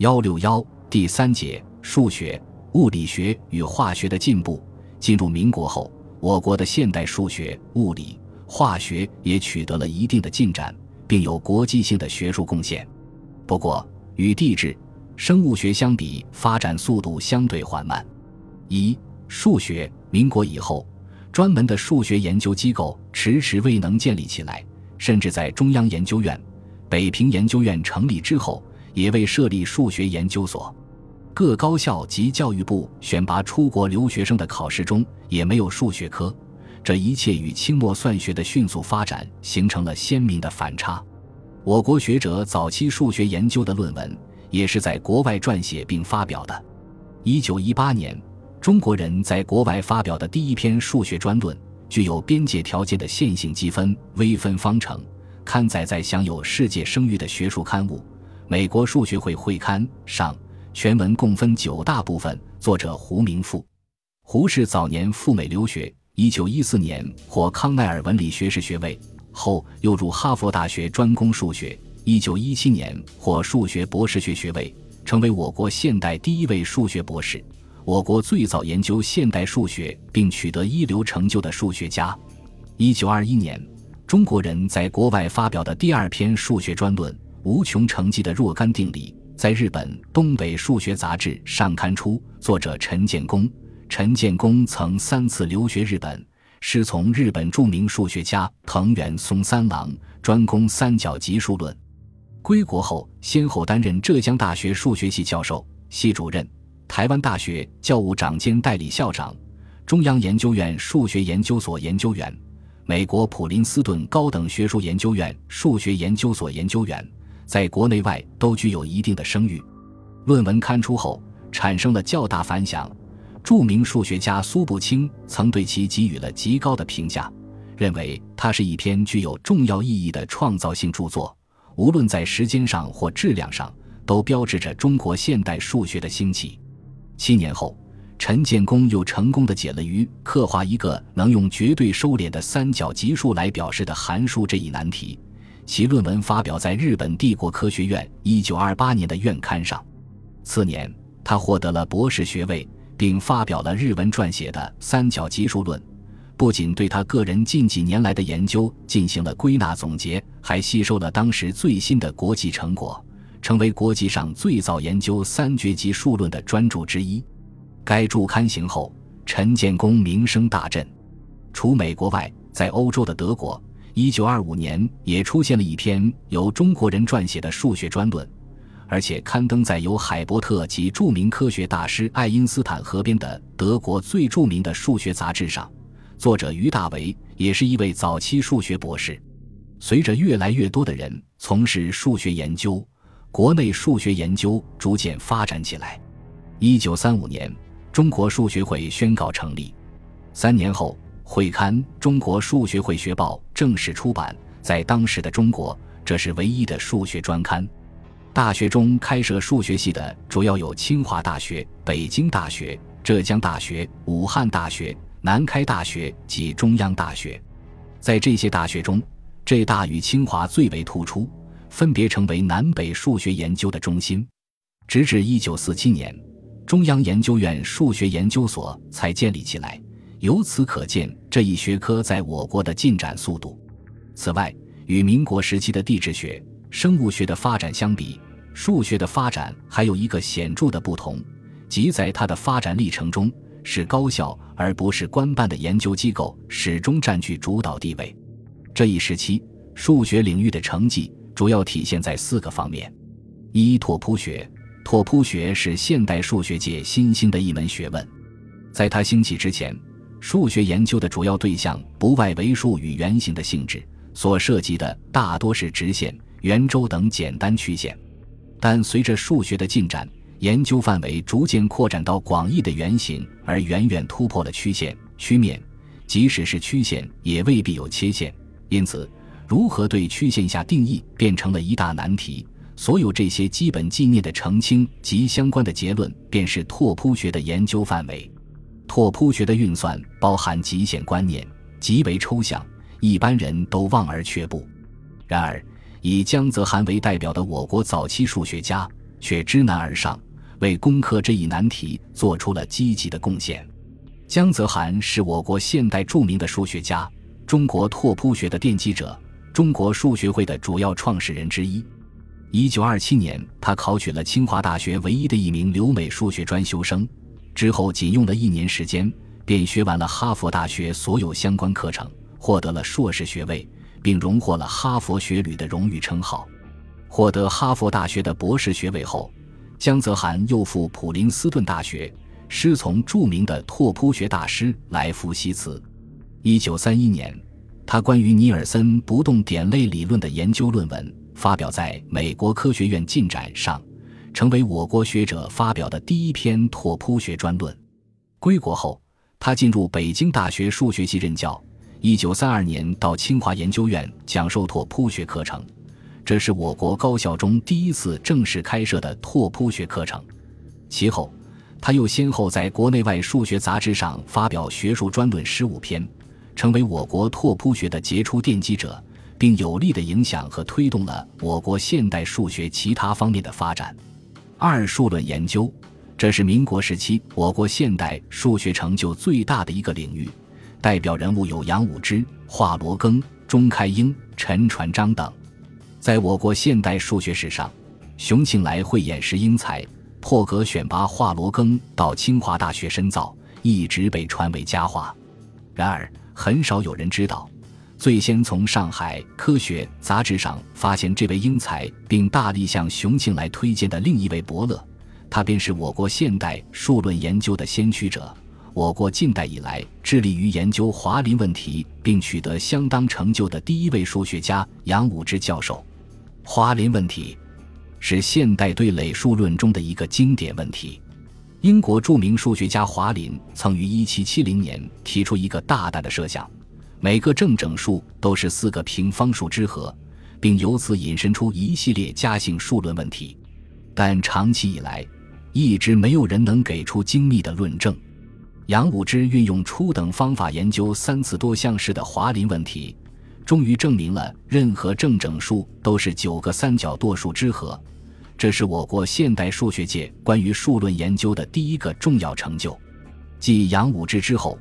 幺六幺第三节数学、物理学与化学的进步。进入民国后，我国的现代数学、物理、化学也取得了一定的进展，并有国际性的学术贡献。不过，与地质、生物学相比，发展速度相对缓慢。一、数学。民国以后，专门的数学研究机构迟迟未能建立起来，甚至在中央研究院、北平研究院成立之后。也未设立数学研究所，各高校及教育部选拔出国留学生的考试中也没有数学科，这一切与清末算学的迅速发展形成了鲜明的反差。我国学者早期数学研究的论文也是在国外撰写并发表的。一九一八年，中国人在国外发表的第一篇数学专论，具有边界条件的线性积分微分方程，刊载在享有世界声誉的学术刊物。美国数学会会刊上全文共分九大部分，作者胡明富。胡适早年赴美留学，一九一四年获康奈尔文理学士学位，后又入哈佛大学专攻数学。一九一七年获数学博士学学位，成为我国现代第一位数学博士，我国最早研究现代数学并取得一流成就的数学家。一九二一年，中国人在国外发表的第二篇数学专论。无穷成绩的若干定理，在日本东北数学杂志上刊出。作者陈建功，陈建功曾三次留学日本，师从日本著名数学家藤原松三郎，专攻三角级数论。归国后，先后担任浙江大学数学系教授、系主任，台湾大学教务长兼代理校长，中央研究院数学研究所研究员，美国普林斯顿高等学术研究院数学研究所研究员。在国内外都具有一定的声誉，论文刊出后产生了较大反响。著名数学家苏步青曾对其给予了极高的评价，认为它是一篇具有重要意义的创造性著作，无论在时间上或质量上，都标志着中国现代数学的兴起。七年后，陈建功又成功的解了于刻画一个能用绝对收敛的三角级数来表示的函数这一难题。其论文发表在日本帝国科学院一九二八年的院刊上。次年，他获得了博士学位，并发表了日文撰写的《三角级数论》，不仅对他个人近几年来的研究进行了归纳总结，还吸收了当时最新的国际成果，成为国际上最早研究三角级数论的专著之一。该著刊行后，陈建功名声大振。除美国外，在欧洲的德国。一九二五年，也出现了一篇由中国人撰写的数学专论，而且刊登在由海伯特及著名科学大师爱因斯坦合编的德国最著名的数学杂志上。作者于大为也是一位早期数学博士。随着越来越多的人从事数学研究，国内数学研究逐渐发展起来。一九三五年，中国数学会宣告成立。三年后。会刊《中国数学会学报》正式出版，在当时的中国，这是唯一的数学专刊。大学中开设数学系的主要有清华大学、北京大学、浙江大学、武汉大学、南开大学及中央大学。在这些大学中，浙大与清华最为突出，分别成为南北数学研究的中心。直至一九四七年，中央研究院数学研究所才建立起来。由此可见，这一学科在我国的进展速度。此外，与民国时期的地质学、生物学的发展相比，数学的发展还有一个显著的不同，即在它的发展历程中，是高校而不是官办的研究机构始终占据主导地位。这一时期，数学领域的成绩主要体现在四个方面：一、拓扑学。拓扑学是现代数学界新兴的一门学问，在它兴起之前。数学研究的主要对象不外为数与圆形的性质，所涉及的大多是直线、圆周等简单曲线。但随着数学的进展，研究范围逐渐扩展到广义的圆形，而远远突破了曲线、曲面。即使是曲线，也未必有切线。因此，如何对曲线下定义，变成了一大难题。所有这些基本纪念的澄清及相关的结论，便是拓扑学的研究范围。拓扑学的运算包含极限观念，极为抽象，一般人都望而却步。然而，以江泽涵为代表的我国早期数学家，却知难而上，为攻克这一难题做出了积极的贡献。江泽涵是我国现代著名的数学家，中国拓扑学的奠基者，中国数学会的主要创始人之一。一九二七年，他考取了清华大学唯一的一名留美数学专修生，之后仅用了一年时间，便学完了哈佛大学所有相关课程，获得了硕士学位，并荣获了哈佛学旅的荣誉称号。获得哈佛大学的博士学位后，江泽涵又赴普林斯顿大学。师从著名的拓扑学大师莱夫希茨。一九三一年，他关于尼尔森不动点类理论的研究论文发表在美国科学院进展上，成为我国学者发表的第一篇拓扑学专论。归国后，他进入北京大学数学系任教。一九三二年到清华研究院讲授拓扑学课程，这是我国高校中第一次正式开设的拓扑学课程。其后。他又先后在国内外数学杂志上发表学术专论十五篇，成为我国拓扑学的杰出奠基者，并有力的影响和推动了我国现代数学其他方面的发展。二数论研究，这是民国时期我国现代数学成就最大的一个领域，代表人物有杨武之、华罗庚、钟开英、陈传章等。在我国现代数学史上，熊庆来慧眼识英才。破格选拔华罗庚到清华大学深造，一直被传为佳话。然而，很少有人知道，最先从上海科学杂志上发现这位英才，并大力向熊庆来推荐的另一位伯乐，他便是我国现代数论研究的先驱者，我国近代以来致力于研究华林问题并取得相当成就的第一位数学家杨武之教授。华林问题。是现代对垒数论中的一个经典问题。英国著名数学家华林曾于1770年提出一个大胆的设想：每个正整数都是四个平方数之和，并由此引申出一系列加性数论问题。但长期以来，一直没有人能给出精密的论证。杨武之运用初等方法研究三次多项式的华林问题。终于证明了任何正整数都是九个三角多数之和，这是我国现代数学界关于数论研究的第一个重要成就。继杨武之之后，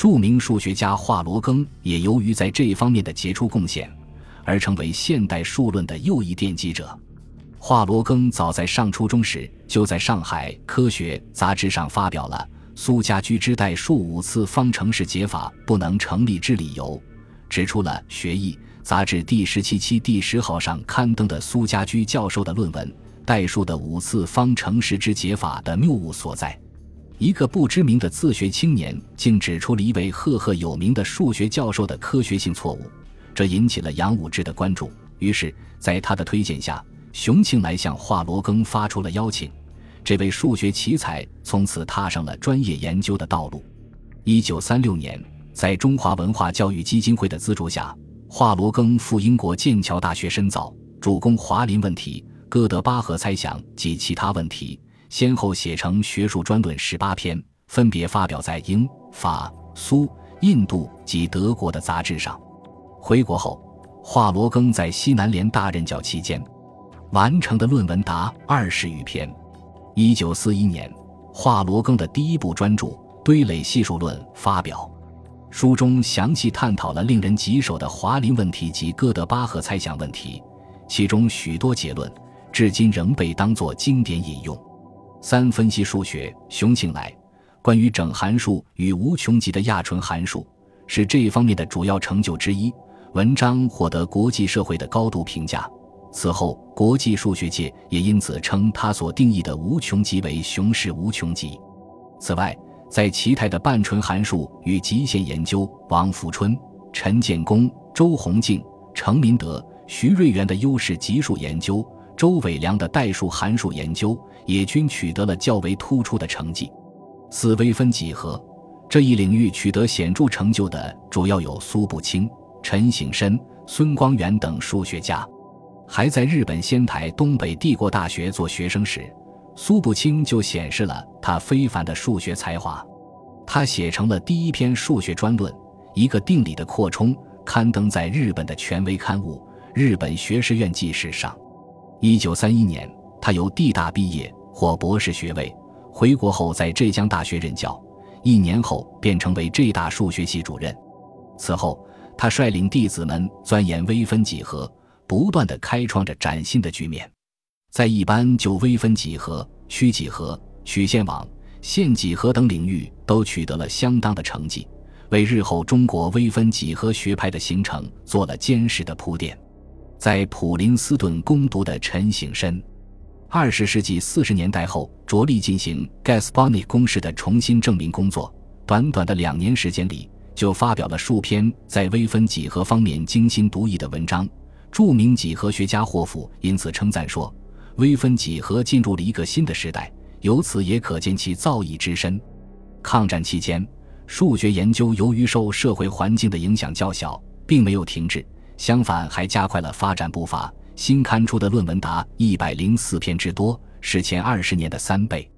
著名数学家华罗庚也由于在这方面的杰出贡献，而成为现代数论的又一奠基者。华罗庚早在上初中时就在上海科学杂志上发表了苏家驹之代数五次方程式解法不能成立之理由。指出了《学艺》杂志第十七期第十号上刊登的苏家驹教授的论文《代数的五次方程式之解法》的谬误所在。一个不知名的自学青年竟指出了一位赫赫有名的数学教授的科学性错误，这引起了杨武之的关注。于是，在他的推荐下，熊庆来向华罗庚发出了邀请。这位数学奇才从此踏上了专业研究的道路。一九三六年。在中华文化教育基金会的资助下，华罗庚赴英国剑桥大学深造，主攻华林问题、哥德巴赫猜想及其他问题，先后写成学术专论十八篇，分别发表在英、法、苏、印度及德国的杂志上。回国后，华罗庚在西南联大任教期间，完成的论文达二十余篇。一九四一年，华罗庚的第一部专著《堆垒系数论》发表。书中详细探讨了令人棘手的华林问题及哥德巴赫猜想问题，其中许多结论至今仍被当作经典引用。三分析数学，熊庆来关于整函数与无穷极的亚纯函数是这一方面的主要成就之一。文章获得国际社会的高度评价，此后国际数学界也因此称他所定义的无穷极为熊式无穷极。此外，在奇泰的半纯函数与极限研究，王福春、陈建功、周鸿静、程明德、徐瑞元的优势级数研究，周伟良的代数函数研究，也均取得了较为突出的成绩。四微分几何这一领域取得显著成就的，主要有苏步青、陈省身、孙光远等数学家。还在日本仙台东北帝国大学做学生时。苏步青就显示了他非凡的数学才华，他写成了第一篇数学专论《一个定理的扩充》，刊登在日本的权威刊物《日本学士院纪事》上。一九三一年，他由地大毕业，获博士学位。回国后，在浙江大学任教，一年后便成为浙大数学系主任。此后，他率领弟子们钻研微分几何，不断的开创着崭新的局面。在一般就微分几何、曲几何、曲线网、线几何等领域都取得了相当的成绩，为日后中国微分几何学派的形成做了坚实的铺垫。在普林斯顿攻读的陈省身，二十世纪四十年代后着力进行 Gasponi 公式的重新证明工作，短短的两年时间里。就发表了数篇在微分几何方面精心独异的文章。著名几何学家霍夫因此称赞说：“微分几何进入了一个新的时代。”由此也可见其造诣之深。抗战期间，数学研究由于受社会环境的影响较小，并没有停滞，相反还加快了发展步伐。新刊出的论文达一百零四篇之多，是前二十年的三倍。